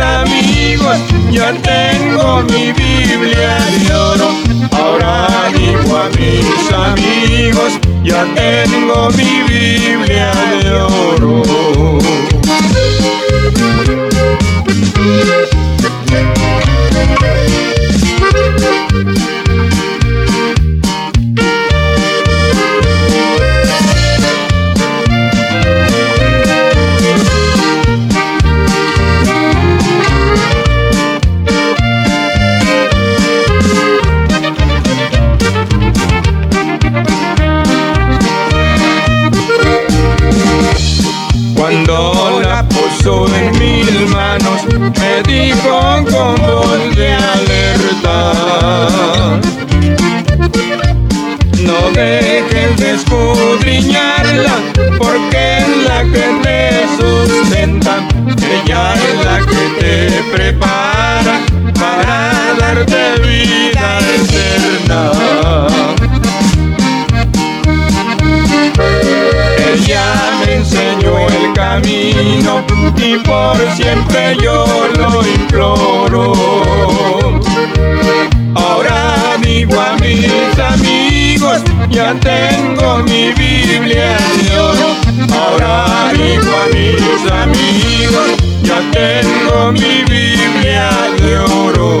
amigos, ya tengo mi Biblia de oro. Ahora digo a mis amigos, ya tengo mi Biblia de oro. Mi Biblia oro. Ahora digo a mis amigos, ya tengo mi Biblia de oro.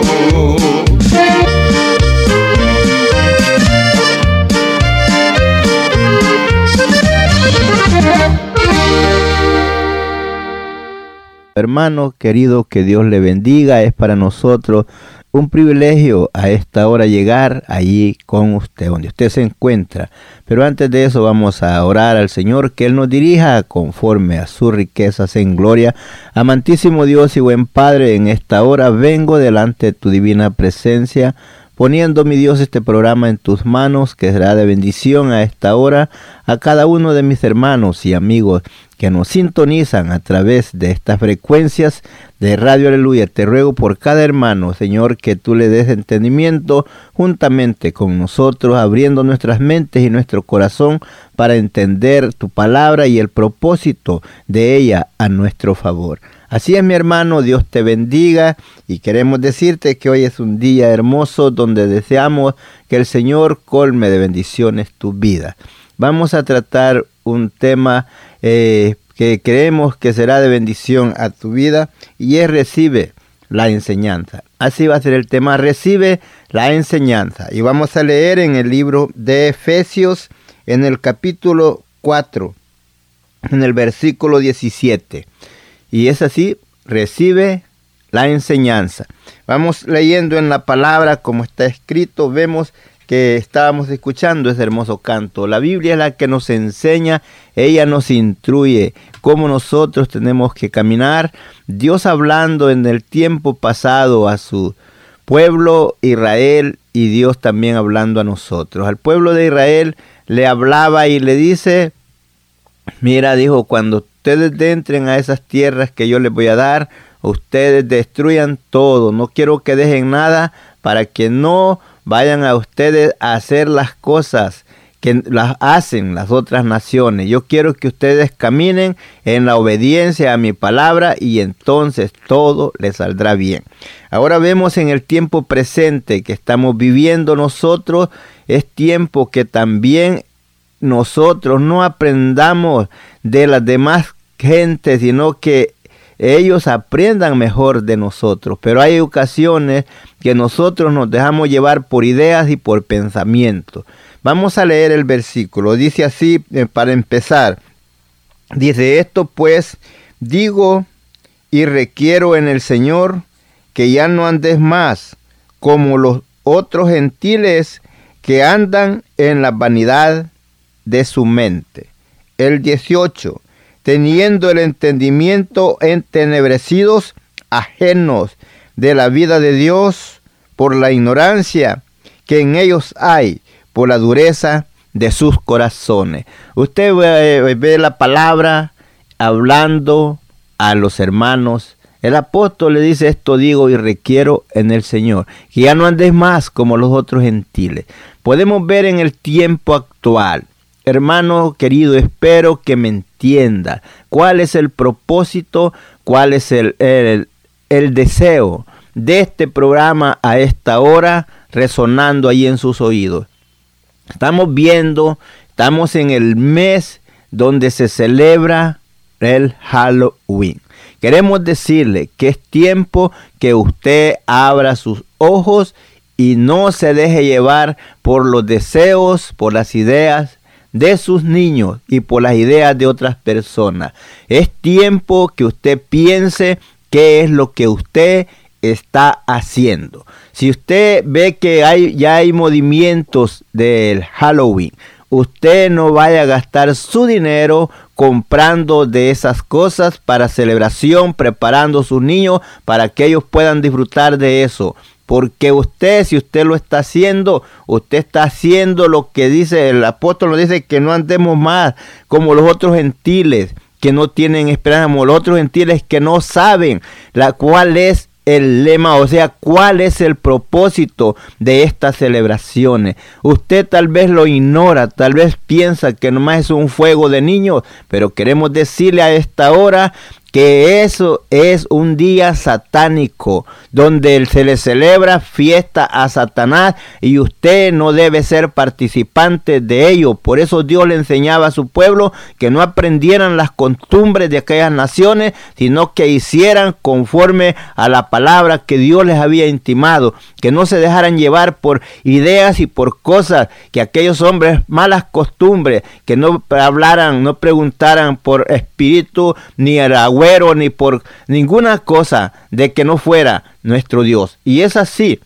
Hermano querido, que Dios le bendiga. Es para nosotros un privilegio a esta hora llegar allí con usted, donde usted se encuentra. Pero antes de eso vamos a orar al Señor, que Él nos dirija conforme a sus riquezas en gloria. Amantísimo Dios y buen Padre, en esta hora vengo delante de tu divina presencia poniendo, mi Dios, este programa en tus manos, que será de bendición a esta hora a cada uno de mis hermanos y amigos que nos sintonizan a través de estas frecuencias de Radio Aleluya. Te ruego por cada hermano, Señor, que tú le des entendimiento juntamente con nosotros, abriendo nuestras mentes y nuestro corazón para entender tu palabra y el propósito de ella a nuestro favor. Así es mi hermano, Dios te bendiga y queremos decirte que hoy es un día hermoso donde deseamos que el Señor colme de bendiciones tu vida. Vamos a tratar un tema eh, que creemos que será de bendición a tu vida y es recibe la enseñanza. Así va a ser el tema, recibe la enseñanza. Y vamos a leer en el libro de Efesios en el capítulo 4, en el versículo 17. Y es así, recibe la enseñanza. Vamos leyendo en la palabra como está escrito, vemos que estábamos escuchando ese hermoso canto. La Biblia es la que nos enseña, ella nos instruye cómo nosotros tenemos que caminar. Dios hablando en el tiempo pasado a su pueblo Israel y Dios también hablando a nosotros. Al pueblo de Israel le hablaba y le dice, mira, dijo, cuando ustedes entren a esas tierras que yo les voy a dar, ustedes destruyan todo, no quiero que dejen nada para que no vayan a ustedes a hacer las cosas que las hacen las otras naciones. Yo quiero que ustedes caminen en la obediencia a mi palabra y entonces todo les saldrá bien. Ahora vemos en el tiempo presente que estamos viviendo nosotros, es tiempo que también nosotros no aprendamos de las demás gentes, sino que ellos aprendan mejor de nosotros. Pero hay ocasiones que nosotros nos dejamos llevar por ideas y por pensamientos. Vamos a leer el versículo. Dice así eh, para empezar. Dice esto pues digo y requiero en el Señor que ya no andes más como los otros gentiles que andan en la vanidad de su mente. El 18. Teniendo el entendimiento entenebrecidos, ajenos de la vida de Dios por la ignorancia que en ellos hay, por la dureza de sus corazones. Usted ve, la palabra hablando a los hermanos el apóstol le dice esto digo y requiero en el Señor, que ya no andes más como los otros gentiles. Podemos ver en el tiempo actual, hermano querido, espero que me cuál es el propósito, cuál es el, el, el deseo de este programa a esta hora resonando ahí en sus oídos. Estamos viendo, estamos en el mes donde se celebra el Halloween. Queremos decirle que es tiempo que usted abra sus ojos y no se deje llevar por los deseos, por las ideas de sus niños y por las ideas de otras personas. Es tiempo que usted piense qué es lo que usted está haciendo. Si usted ve que hay, ya hay movimientos del Halloween, usted no vaya a gastar su dinero comprando de esas cosas para celebración, preparando a sus niños para que ellos puedan disfrutar de eso. Porque usted, si usted lo está haciendo, usted está haciendo lo que dice el apóstol, dice que no andemos más como los otros gentiles que no tienen esperanza, como los otros gentiles que no saben la cual es el lema, o sea, cuál es el propósito de estas celebraciones. Usted tal vez lo ignora, tal vez piensa que nomás es un fuego de niños, pero queremos decirle a esta hora que eso es un día satánico, donde se le celebra fiesta a Satanás y usted no debe ser participante de ello. Por eso Dios le enseñaba a su pueblo que no aprendieran las costumbres de aquellas naciones, sino que hicieran conforme a la palabra que Dios les había intimado, que no se dejaran llevar por ideas y por cosas, que aquellos hombres malas costumbres, que no hablaran, no preguntaran por espíritu ni agua ni por ninguna cosa de que no fuera nuestro Dios. Y es así.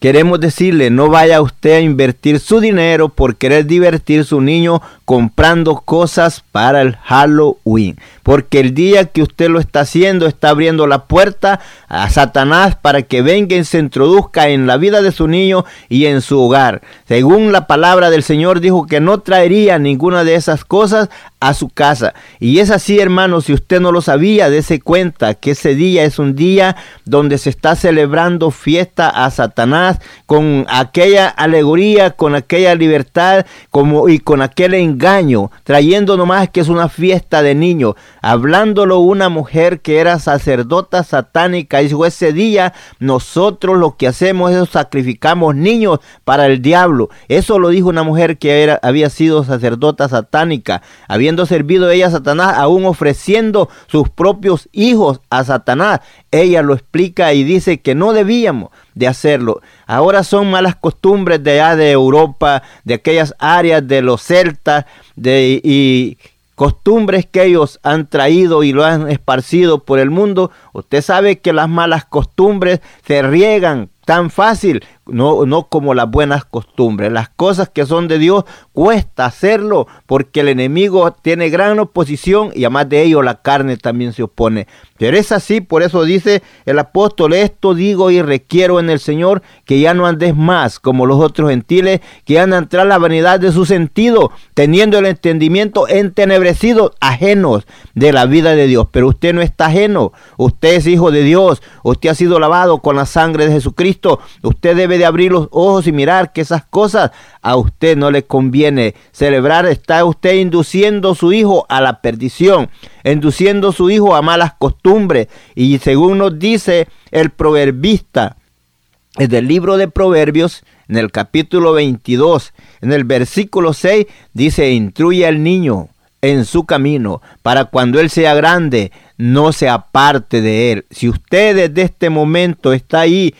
Queremos decirle, no vaya usted a invertir su dinero por querer divertir su niño comprando cosas para el Halloween. Porque el día que usted lo está haciendo, está abriendo la puerta a Satanás para que venga y se introduzca en la vida de su niño y en su hogar. Según la palabra del Señor dijo que no traería ninguna de esas cosas a su casa. Y es así, hermano, si usted no lo sabía, dése cuenta que ese día es un día donde se está celebrando fiesta a Satanás con aquella alegoría, con aquella libertad como, y con aquel engaño engaño, trayendo nomás que es una fiesta de niños, hablándolo una mujer que era sacerdota satánica, y dijo, ese día nosotros lo que hacemos es sacrificamos niños para el diablo. Eso lo dijo una mujer que era, había sido sacerdota satánica, habiendo servido ella a Satanás, aún ofreciendo sus propios hijos a Satanás. Ella lo explica y dice que no debíamos de hacerlo. Ahora son malas costumbres de allá de Europa, de aquellas áreas de los celtas, de, y costumbres que ellos han traído y lo han esparcido por el mundo. Usted sabe que las malas costumbres se riegan tan fácil no, no como las buenas costumbres. Las cosas que son de Dios cuesta hacerlo porque el enemigo tiene gran oposición y además de ello la carne también se opone. Pero es así, por eso dice el apóstol, esto digo y requiero en el Señor que ya no andes más como los otros gentiles que andan tras la vanidad de su sentido, teniendo el entendimiento entenebrecido, ajenos de la vida de Dios. Pero usted no está ajeno, usted es hijo de Dios, usted ha sido lavado con la sangre de Jesucristo, usted debe de abrir los ojos y mirar que esas cosas a usted no le conviene celebrar. Está usted induciendo a su hijo a la perdición, induciendo a su hijo a malas costumbres. Y según nos dice el proverbista, en el libro de Proverbios, en el capítulo 22, en el versículo 6, dice, instruye al niño en su camino, para cuando él sea grande, no se aparte de él. Si usted desde este momento está ahí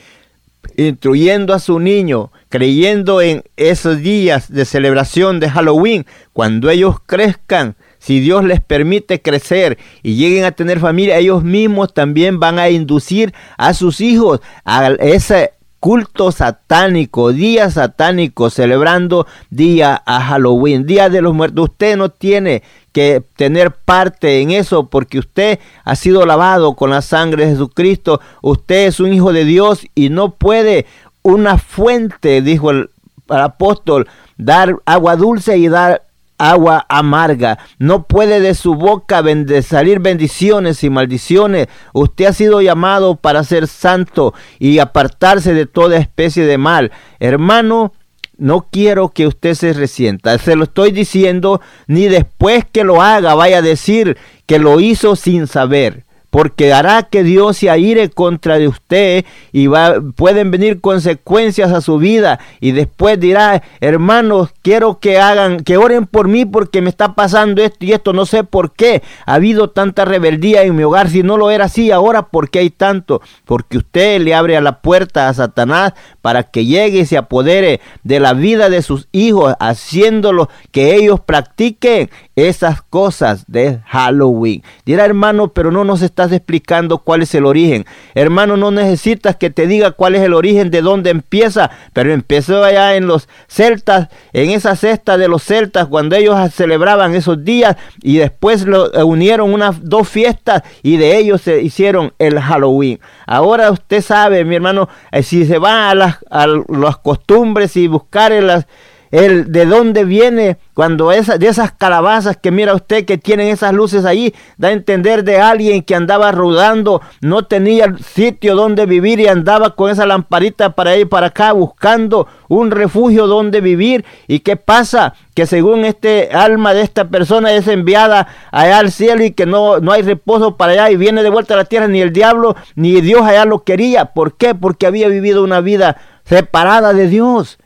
instruyendo a su niño, creyendo en esos días de celebración de Halloween, cuando ellos crezcan, si Dios les permite crecer y lleguen a tener familia, ellos mismos también van a inducir a sus hijos a ese culto satánico, día satánico, celebrando día a Halloween, día de los muertos. Usted no tiene que tener parte en eso porque usted ha sido lavado con la sangre de Jesucristo. Usted es un hijo de Dios y no puede una fuente, dijo el, apóstol, dar agua dulce y dar agua amarga. No puede de su boca salir bendiciones y maldiciones. Usted ha sido llamado para ser santo y apartarse de toda especie de mal. Hermano, no quiero que usted se resienta. Se lo estoy diciendo, ni después que lo haga vaya a decir que lo hizo sin saber porque hará que Dios se aire contra de usted y va, pueden venir consecuencias a su vida. Y después dirá, hermanos, quiero que hagan, que oren por mí porque me está pasando esto y esto, no sé por qué. Ha habido tanta rebeldía en mi hogar, si no lo era así, ahora por qué hay tanto, porque usted le abre a la puerta a Satanás para que llegue y se apodere de la vida de sus hijos, haciéndolo que ellos practiquen esas cosas de Halloween. Dirá hermano, pero no nos estás explicando cuál es el origen. Hermano, no necesitas que te diga cuál es el origen de dónde empieza, pero empezó allá en los celtas, en esa cesta de los celtas, cuando ellos celebraban esos días y después lo, unieron unas dos fiestas y de ellos se hicieron el Halloween. Ahora usted sabe, mi hermano, eh, si se va a las, a las costumbres y buscar en las el de dónde viene cuando esa, de esas calabazas que mira usted que tienen esas luces ahí, da a entender de alguien que andaba rodando, no tenía sitio donde vivir y andaba con esa lamparita para ir para acá buscando un refugio donde vivir. ¿Y qué pasa? Que según este alma de esta persona es enviada allá al cielo y que no, no hay reposo para allá y viene de vuelta a la tierra, ni el diablo ni Dios allá lo quería. ¿Por qué? Porque había vivido una vida separada de Dios.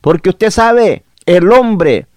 Porque usted sabe, el hombre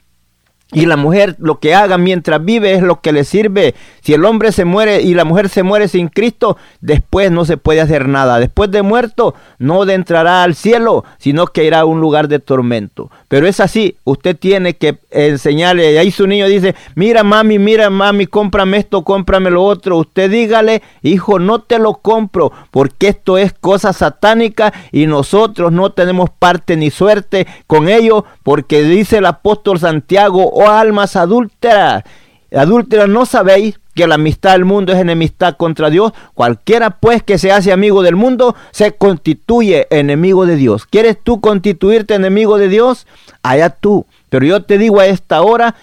y la mujer lo que haga mientras vive es lo que le sirve. Si el hombre se muere y la mujer se muere sin Cristo, después no se puede hacer nada. Después de muerto, no entrará al cielo, sino que irá a un lugar de tormento. Pero es así, usted tiene que enseñarle. Ahí su niño dice, mira mami, mira mami, cómprame esto, cómprame lo otro. Usted dígale, hijo, no te lo compro, porque esto es cosa satánica y nosotros no tenemos parte ni suerte con ello, porque dice el apóstol Santiago, oh almas adúlteras, adúlteras, ¿no sabéis que la amistad del mundo es enemistad contra Dios? Cualquiera pues que se hace amigo del mundo se constituye enemigo de Dios. ¿Quieres tú constituirte enemigo de Dios? Allá tú. Pero yo te digo a esta hora,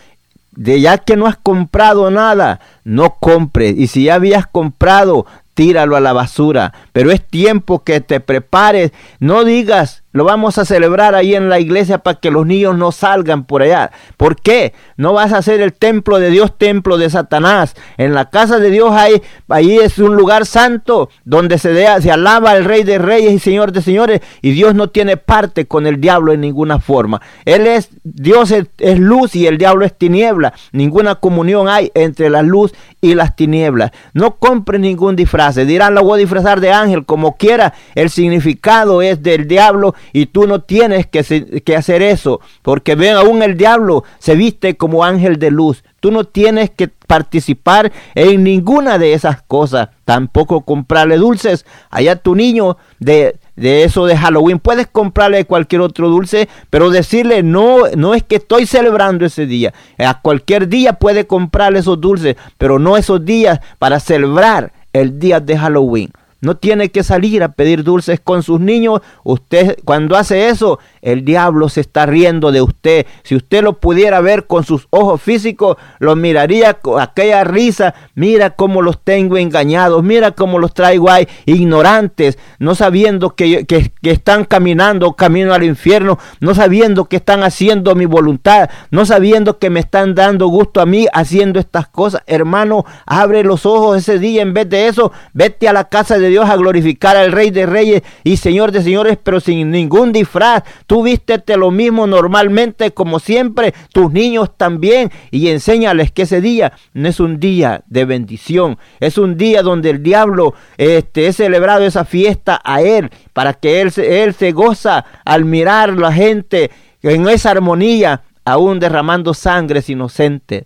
de ya que no has comprado nada, no compres. Y si ya habías comprado, tíralo a la basura. Pero es tiempo que te prepares. No digas, lo vamos a celebrar ahí en la iglesia para que los niños no salgan por allá. ¿Por qué? No vas a hacer el templo de Dios, templo de Satanás. En la casa de Dios hay, ahí es un lugar santo donde se, alaba al Rey de Reyes y Señor de Señores. Y Dios no tiene parte con el diablo en ninguna forma. Él es, Dios es, luz y el diablo es tiniebla. Ninguna comunión hay entre la luz y las tinieblas. No compre ningún disfraz. Dirán, lo voy a disfrazar de ángel como quiera. El significado es del diablo y tú no tienes que, que hacer eso, porque ven, aún el diablo se viste como ángel de luz. Tú no tienes que participar en ninguna de esas cosas. Tampoco comprarle dulces. Allá tu niño de, de eso de Halloween. Puedes comprarle cualquier otro dulce, pero decirle no, no es que estoy celebrando ese día. A cualquier día puede comprarle esos dulces, pero no esos días para celebrar el día de Halloween. No tiene que salir a pedir dulces con sus niños. Usted cuando hace eso, el diablo se está riendo de usted. Si usted lo pudiera ver con sus ojos físicos, lo miraría con aquella risa. Mira cómo los tengo engañados. Mira cómo los traigo ahí ignorantes, no sabiendo que, que, están caminando camino al infierno, no sabiendo que están haciendo mi voluntad, no sabiendo que me están dando gusto a mí haciendo estas cosas. Hermano, abre los ojos ese día. En vez de eso, vete a la casa de Dios a glorificar al Rey de Reyes y Señor de Señores, pero sin ningún disfraz. Vístete lo mismo normalmente como siempre, tus niños también, y enséñales que ese día no es un día de bendición, es un día donde el diablo este, es celebrado esa fiesta a él, para que él, él se goza al mirar la gente en esa armonía, aún derramando sangres inocentes.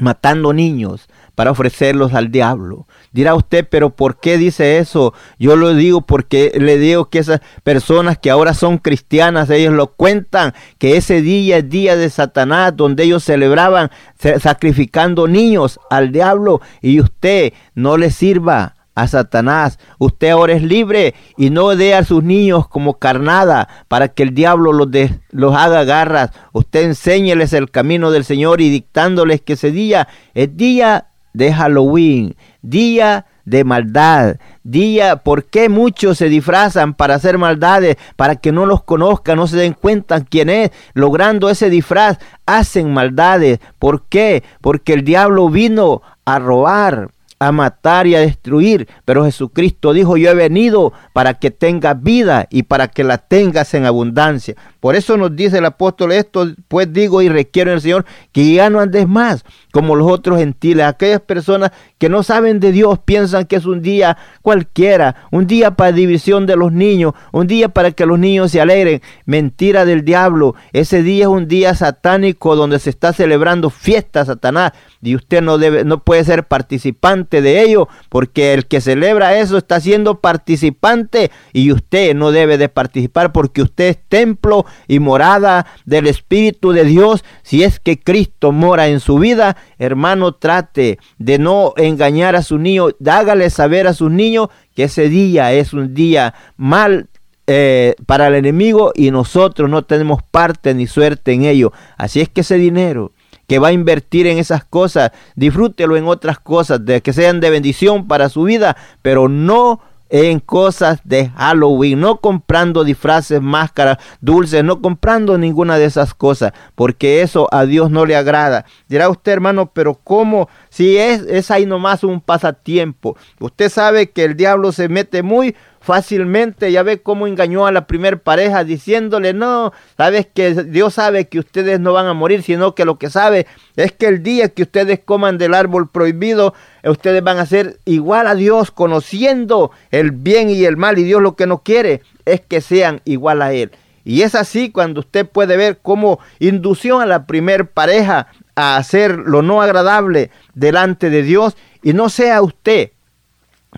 matando niños para ofrecerlos al diablo. Dirá usted, pero ¿por qué dice eso? Yo lo digo porque le digo que esas personas que ahora son cristianas, ellos lo cuentan, que ese día es día de Satanás, donde ellos celebraban sacrificando niños al diablo y usted no le sirva a Satanás. Usted ahora es libre y no dé a sus niños como carnada para que el diablo los, los haga garras. Usted enséñeles el camino del Señor y dictándoles que ese día es día de Halloween, día de maldad, día, ¿por qué muchos se disfrazan para hacer maldades? Para que no los conozcan, no se den cuenta quién es, logrando ese disfraz, hacen maldades. ¿Por qué? Porque el diablo vino a robar, a matar y a destruir. Pero Jesucristo dijo, yo he venido para que tengas vida y para que la tengas en abundancia. Por eso nos dice el apóstol esto, pues digo y requiero en el Señor que ya no andes más como los otros gentiles, aquellas personas que no saben de Dios, piensan que es un día cualquiera, un día para división de los niños, un día para que los niños se alegren. Mentira del diablo, ese día es un día satánico donde se está celebrando fiesta Satanás y usted no debe no puede ser participante de ello, porque el que celebra eso está siendo participante y usted no debe de participar porque usted es templo y morada del Espíritu de Dios. Si es que Cristo mora en su vida, hermano, trate de no engañar a su niño, hágale saber a sus niños que ese día es un día mal eh, para el enemigo y nosotros no tenemos parte ni suerte en ello. Así es que ese dinero que va a invertir en esas cosas, disfrútelo en otras cosas, de que sean de bendición para su vida, pero no en cosas de Halloween, no comprando disfraces, máscaras, dulces, no comprando ninguna de esas cosas, porque eso a Dios no le agrada. Dirá usted, hermano, pero ¿cómo? Si es, es ahí nomás un pasatiempo. Usted sabe que el diablo se mete muy fácilmente. Ya ve cómo engañó a la primer pareja diciéndole, no, sabes que Dios sabe que ustedes no van a morir, sino que lo que sabe es que el día que ustedes coman del árbol prohibido, ustedes van a ser igual a Dios, conociendo el bien y el mal. Y Dios lo que no quiere es que sean igual a Él. Y es así cuando usted puede ver cómo indució a la primer pareja a hacer lo no agradable delante de Dios y no sea usted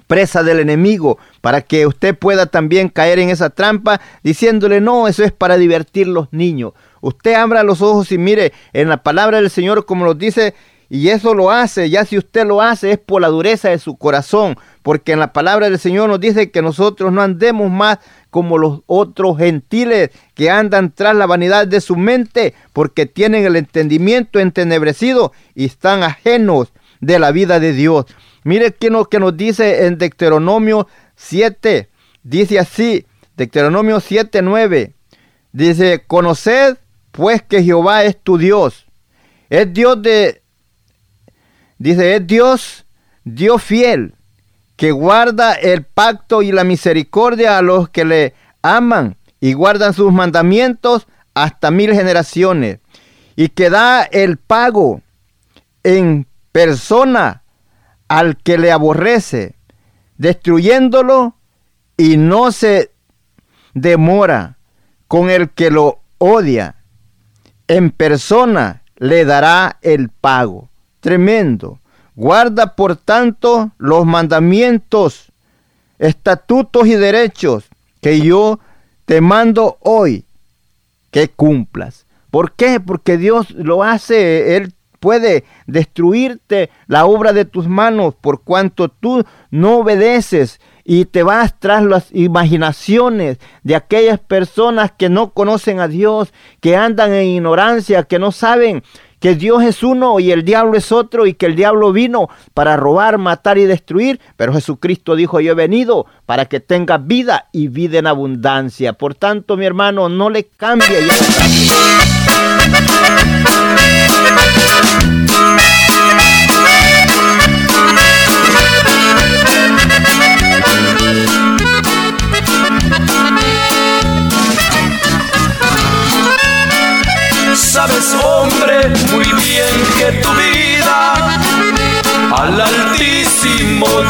presa del enemigo, para que usted pueda también caer en esa trampa diciéndole, no, eso es para divertir los niños. Usted abra los ojos y mire en la palabra del Señor como nos dice, y eso lo hace, ya si usted lo hace es por la dureza de su corazón, porque en la palabra del Señor nos dice que nosotros no andemos más como los otros gentiles que andan tras la vanidad de su mente, porque tienen el entendimiento entenebrecido y están ajenos de la vida de Dios. Mire que nos, que nos dice en Deuteronomio 7. Dice así, Deuteronomio 7, 9. Dice, conoced pues que Jehová es tu Dios. Es Dios de... Dice, es Dios, Dios fiel, que guarda el pacto y la misericordia a los que le aman y guardan sus mandamientos hasta mil generaciones. Y que da el pago en persona al que le aborrece, destruyéndolo y no se demora con el que lo odia. En persona le dará el pago. Tremendo. Guarda por tanto los mandamientos, estatutos y derechos que yo te mando hoy que cumplas. ¿Por qué? Porque Dios lo hace, Él puede destruirte la obra de tus manos por cuanto tú no obedeces y te vas tras las imaginaciones de aquellas personas que no conocen a Dios, que andan en ignorancia, que no saben que Dios es uno y el diablo es otro y que el diablo vino para robar, matar y destruir, pero Jesucristo dijo, yo he venido para que tenga vida y vida en abundancia. Por tanto, mi hermano, no le cambie.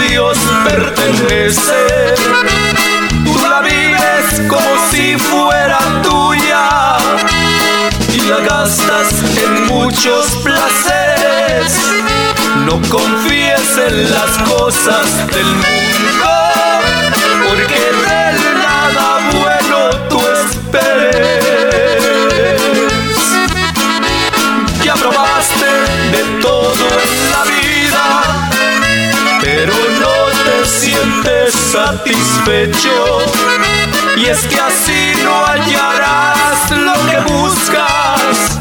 Dios pertenece. Tú la vives como si fuera tuya y la gastas en muchos placeres no confíes en las cosas del mundo, satisfecho. Y es que así no hallarás lo que buscas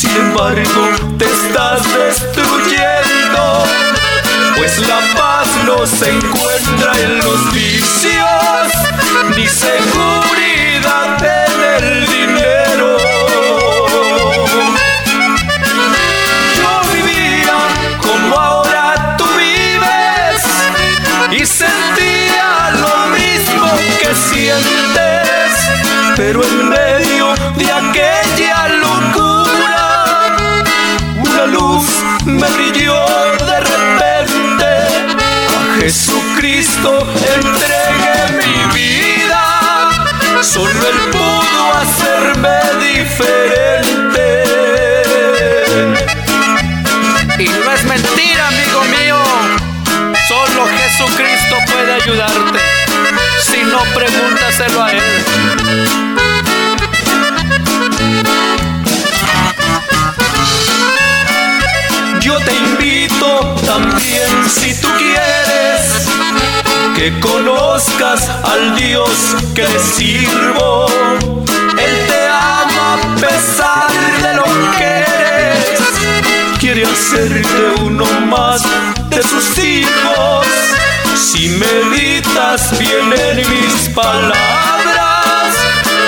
sin embargo, te estás destruyendo, pues la paz no se encuentra en los vicios, ni seguridad en el dinero. Pero en medio de aquella me brilló de repente. A Jesucristo entregué mi vida, solo Él pudo hacerme diferente. Y no es mentira, amigo mío, solo Jesucristo puede ayudarte. No, pregúntaselo a Él. Yo te invito también si tú quieres que conozcas al Dios que le sirvo. Él te ama a pesar de lo que eres. Quiere hacerte uno más de sus hijos. Si meditas bien en mis palabras,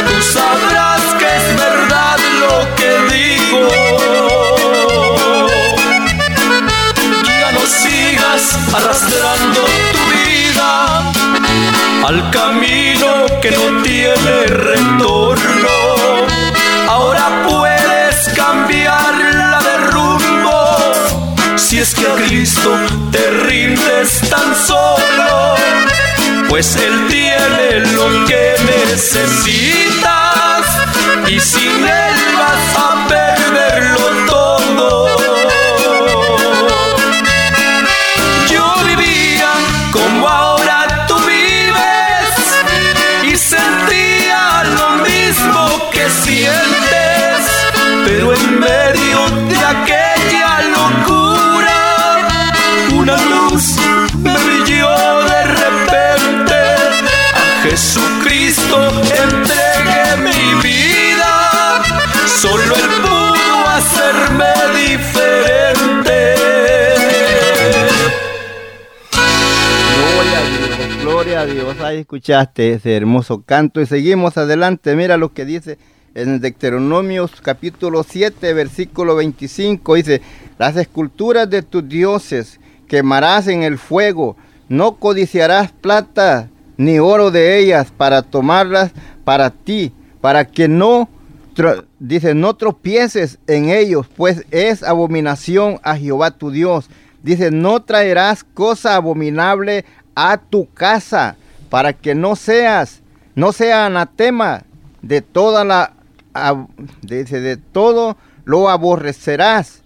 tú sabrás que es verdad lo que digo. arrastrando tu vida al camino que no tiene retorno. Si es que a Cristo te rindes tan solo, pues Él tiene lo que necesitas y sin Él vas a perderlo todo. Ahí escuchaste ese hermoso canto y seguimos adelante. Mira lo que dice en Deuteronomios capítulo 7, versículo 25, dice, las esculturas de tus dioses quemarás en el fuego, no codiciarás plata ni oro de ellas para tomarlas para ti, para que no, dice, no tropieces en ellos, pues es abominación a Jehová tu Dios. Dice, no traerás cosa abominable a tu casa, para que no seas, no sea anatema de toda la dice, de todo lo aborrecerás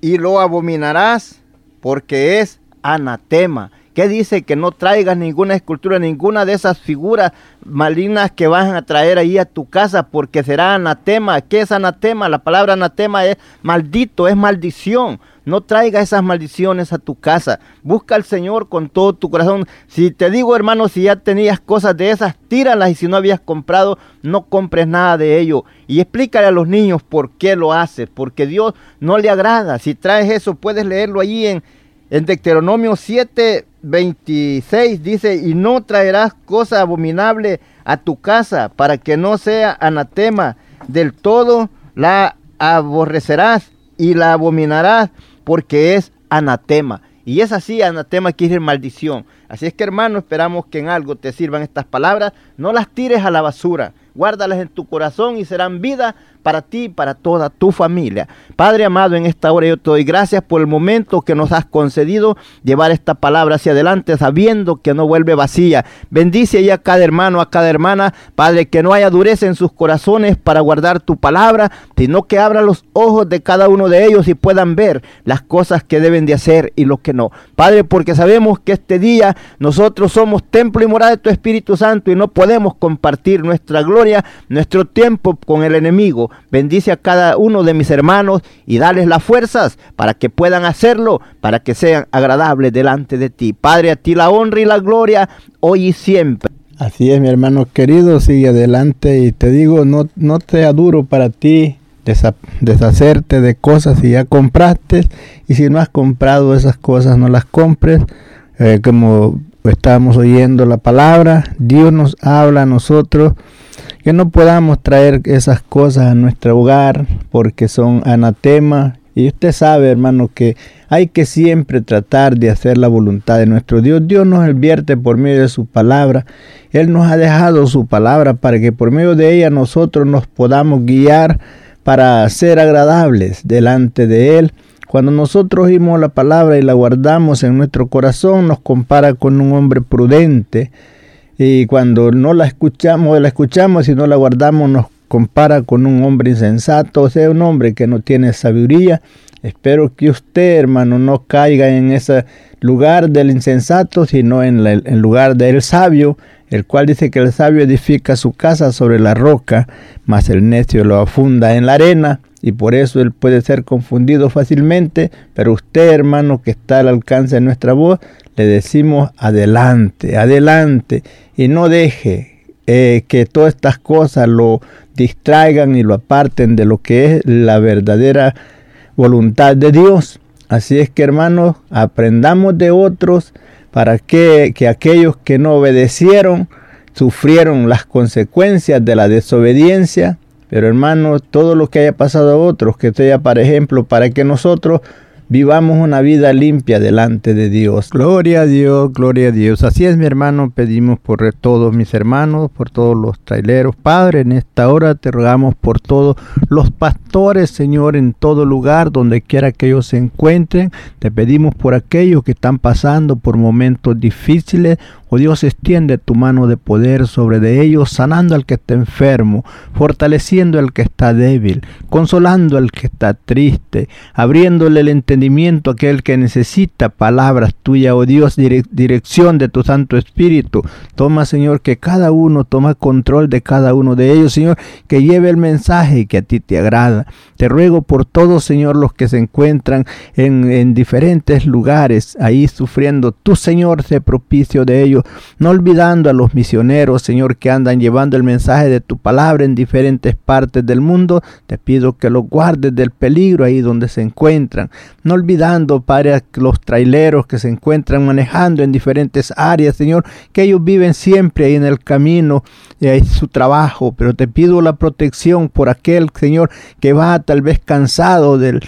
y lo abominarás porque es anatema. ¿Qué dice? Que no traigas ninguna escultura, ninguna de esas figuras malignas que van a traer ahí a tu casa, porque será anatema. ¿Qué es anatema? La palabra anatema es maldito, es maldición. No traiga esas maldiciones a tu casa. Busca al Señor con todo tu corazón. Si te digo, hermano, si ya tenías cosas de esas, tíralas y si no habías comprado, no compres nada de ello. Y explícale a los niños por qué lo haces, porque Dios no le agrada. Si traes eso, puedes leerlo allí en, en Deuteronomio 7, 26. Dice, y no traerás cosa abominable a tu casa para que no sea anatema. Del todo la aborrecerás y la abominarás porque es anatema. Y es así, anatema quiere decir maldición. Así es que hermano, esperamos que en algo te sirvan estas palabras. No las tires a la basura. Guárdalas en tu corazón y serán vida para ti y para toda tu familia. Padre amado, en esta hora yo te doy gracias por el momento que nos has concedido llevar esta palabra hacia adelante, sabiendo que no vuelve vacía. Bendice ya a cada hermano, a cada hermana, Padre, que no haya dureza en sus corazones para guardar tu palabra, sino que abra los ojos de cada uno de ellos y puedan ver las cosas que deben de hacer y lo que no. Padre, porque sabemos que este día nosotros somos templo y morada de tu Espíritu Santo y no podemos compartir nuestra gloria, nuestro tiempo con el enemigo. Bendice a cada uno de mis hermanos y dales las fuerzas para que puedan hacerlo, para que sean agradables delante de ti. Padre, a ti la honra y la gloria hoy y siempre. Así es, mi hermano querido, sigue adelante y te digo, no, no te duro para ti deshacerte de cosas si ya compraste y si no has comprado esas cosas no las compres. Eh, como estábamos oyendo la palabra, Dios nos habla a nosotros que no podamos traer esas cosas a nuestro hogar porque son anatema. Y usted sabe, hermano, que hay que siempre tratar de hacer la voluntad de nuestro Dios. Dios nos advierte por medio de su palabra. Él nos ha dejado su palabra para que por medio de ella nosotros nos podamos guiar para ser agradables delante de Él. Cuando nosotros oímos la palabra y la guardamos en nuestro corazón, nos compara con un hombre prudente. Y cuando no la escuchamos, la escuchamos y no la guardamos, nos compara con un hombre insensato, o sea, un hombre que no tiene sabiduría. Espero que usted, hermano, no caiga en ese lugar del insensato, sino en el lugar del sabio, el cual dice que el sabio edifica su casa sobre la roca, mas el necio lo afunda en la arena, y por eso él puede ser confundido fácilmente, pero usted, hermano, que está al alcance de nuestra voz, le decimos adelante, adelante, y no deje eh, que todas estas cosas lo distraigan y lo aparten de lo que es la verdadera voluntad de Dios. Así es que, hermanos, aprendamos de otros, para que, que aquellos que no obedecieron sufrieron las consecuencias de la desobediencia. Pero hermanos, todo lo que haya pasado a otros, que sea para ejemplo, para que nosotros vivamos una vida limpia delante de Dios. Gloria a Dios, gloria a Dios. Así es, mi hermano, pedimos por todos mis hermanos, por todos los traileros. Padre, en esta hora te rogamos por todos los pastores, Señor, en todo lugar, donde quiera que ellos se encuentren. Te pedimos por aquellos que están pasando por momentos difíciles Oh Dios, extiende tu mano de poder sobre de ellos, sanando al que está enfermo, fortaleciendo al que está débil, consolando al que está triste, abriéndole el entendimiento aquel que necesita palabras tuyas, oh Dios, dirección de tu Santo Espíritu. Toma, Señor, que cada uno toma control de cada uno de ellos, Señor, que lleve el mensaje que a ti te agrada. Te ruego por todos, Señor, los que se encuentran en, en diferentes lugares, ahí sufriendo. Tu Señor, sé propicio de ellos no olvidando a los misioneros, Señor, que andan llevando el mensaje de tu palabra en diferentes partes del mundo. Te pido que los guardes del peligro ahí donde se encuentran. Olvidando, Padre, a los traileros que se encuentran manejando en diferentes áreas, Señor, que ellos viven siempre ahí en el camino de su trabajo. Pero te pido la protección por aquel, Señor, que va tal vez cansado del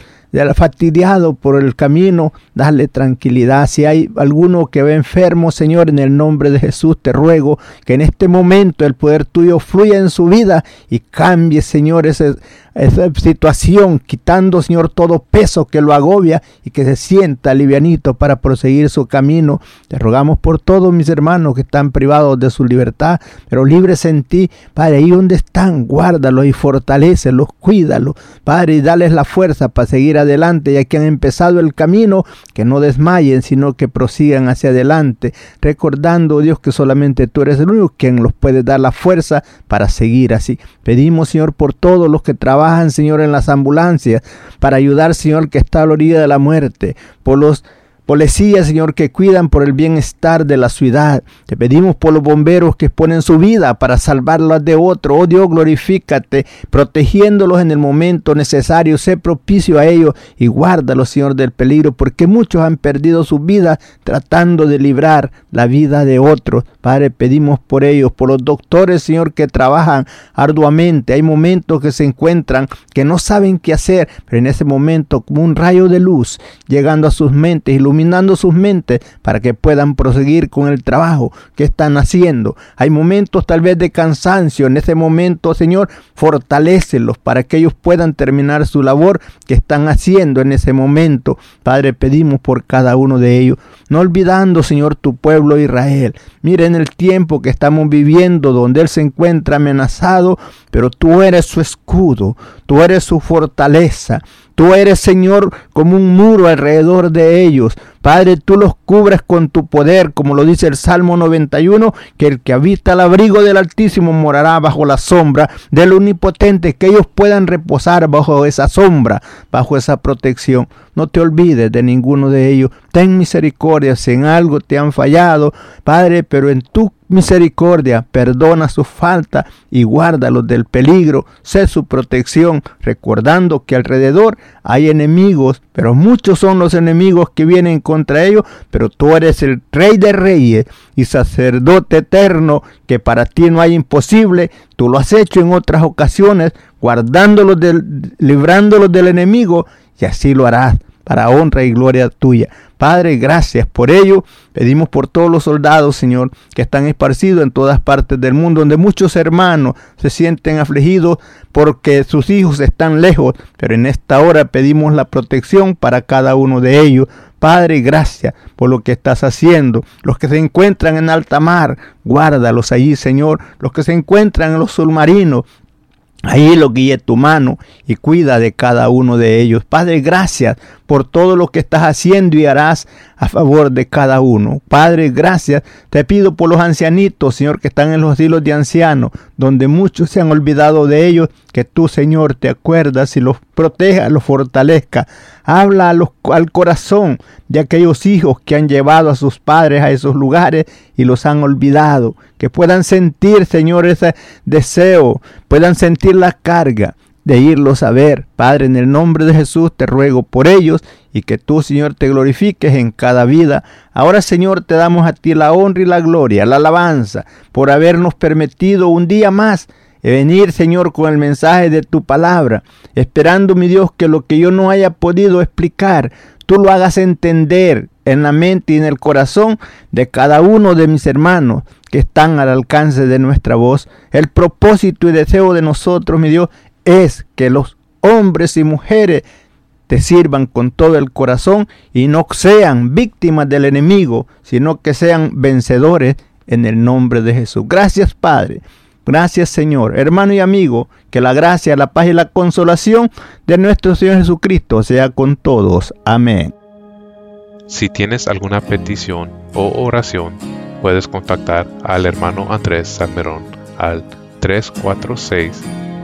fastidiado por el camino, dale tranquilidad. Si hay alguno que ve enfermo, Señor, en el nombre de Jesús te ruego que en este momento el poder tuyo fluya en su vida y cambie, Señor, ese, esa situación, quitando, Señor, todo peso que lo agobia y que se sienta livianito para proseguir su camino. Te rogamos por todos mis hermanos que están privados de su libertad, pero libres en ti, Padre, ahí donde están, guárdalos y fortalecelos, cuídalos, Padre, y dales la fuerza para seguir adelante, ya que han empezado el camino, que no desmayen, sino que prosigan hacia adelante, recordando, Dios, que solamente tú eres el único quien los puede dar la fuerza para seguir así. Pedimos, Señor, por todos los que trabajan trabajan, Señor, en las ambulancias para ayudar, Señor, que está a la orilla de la muerte, por los policías, Señor, que cuidan por el bienestar de la ciudad. Te pedimos por los bomberos que ponen su vida para salvarlas de otro. Oh Dios, glorifícate, protegiéndolos en el momento necesario. Sé propicio a ellos y guárdalos, Señor, del peligro, porque muchos han perdido su vida tratando de librar la vida de otros. Padre, pedimos por ellos, por los doctores, Señor, que trabajan arduamente. Hay momentos que se encuentran que no saben qué hacer, pero en ese momento, como un rayo de luz llegando a sus mentes, ilumina iluminando sus mentes para que puedan proseguir con el trabajo que están haciendo. Hay momentos tal vez de cansancio. En ese momento, Señor, fortalecelos para que ellos puedan terminar su labor que están haciendo en ese momento. Padre, pedimos por cada uno de ellos. No olvidando, Señor, tu pueblo Israel. Miren el tiempo que estamos viviendo donde Él se encuentra amenazado, pero tú eres su escudo, tú eres su fortaleza. Tú eres, Señor, como un muro alrededor de ellos. Padre, tú los cubres con tu poder, como lo dice el Salmo 91, que el que habita el abrigo del Altísimo morará bajo la sombra del Omnipotente, que ellos puedan reposar bajo esa sombra, bajo esa protección. No te olvides de ninguno de ellos. Ten misericordia si en algo te han fallado, Padre, pero en tu misericordia perdona su falta y guárdalos del peligro. Sé su protección, recordando que alrededor hay enemigos, pero muchos son los enemigos que vienen contra ellos, pero tú eres el rey de reyes y sacerdote eterno, que para ti no hay imposible. Tú lo has hecho en otras ocasiones, guardándolos del, librándolos del enemigo y así lo harás para honra y gloria tuya. Padre, gracias por ello. Pedimos por todos los soldados, Señor, que están esparcidos en todas partes del mundo, donde muchos hermanos se sienten afligidos porque sus hijos están lejos, pero en esta hora pedimos la protección para cada uno de ellos. Padre, gracias por lo que estás haciendo. Los que se encuentran en alta mar, guárdalos allí, Señor. Los que se encuentran en los submarinos, Ahí lo guíe tu mano y cuida de cada uno de ellos. Padre, gracias por todo lo que estás haciendo y harás a favor de cada uno. Padre, gracias. Te pido por los ancianitos, Señor, que están en los asilos de ancianos, donde muchos se han olvidado de ellos, que tú, Señor, te acuerdas y los proteja, los fortalezca. Habla al corazón de aquellos hijos que han llevado a sus padres a esos lugares y los han olvidado. Que puedan sentir, Señor, ese deseo, puedan sentir la carga de irlos a ver. Padre, en el nombre de Jesús te ruego por ellos y que tú, Señor, te glorifiques en cada vida. Ahora, Señor, te damos a ti la honra y la gloria, la alabanza, por habernos permitido un día más venir, Señor, con el mensaje de tu palabra, esperando, mi Dios, que lo que yo no haya podido explicar, tú lo hagas entender en la mente y en el corazón de cada uno de mis hermanos que están al alcance de nuestra voz. El propósito y deseo de nosotros, mi Dios, es que los hombres y mujeres te sirvan con todo el corazón y no sean víctimas del enemigo, sino que sean vencedores en el nombre de Jesús. Gracias Padre. Gracias Señor, hermano y amigo, que la gracia, la paz y la consolación de nuestro Señor Jesucristo sea con todos. Amén. Si tienes alguna petición o oración, puedes contactar al hermano Andrés Salmerón al 346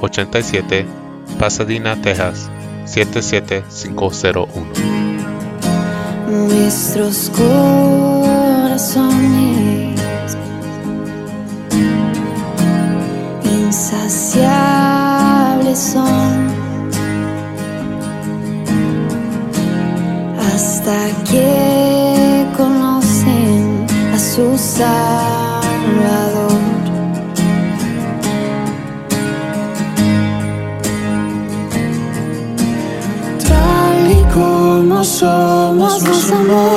87, Pasadena, Texas 77501. Nuestros corazones insaciables son hasta que conocen a su Salvador. Somos nos amó.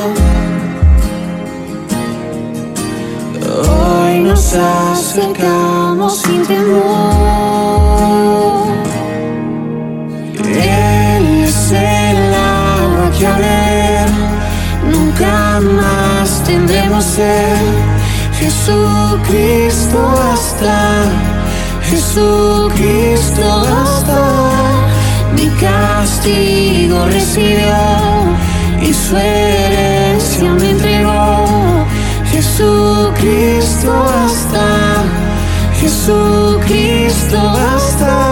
Hoy nos acercamos sin temor. Él es el agua que nunca más tendremos ser. Jesucristo hasta, Jesucristo hasta mi castigo recibió su herencia me entregó. Jesucristo hasta, Jesucristo hasta.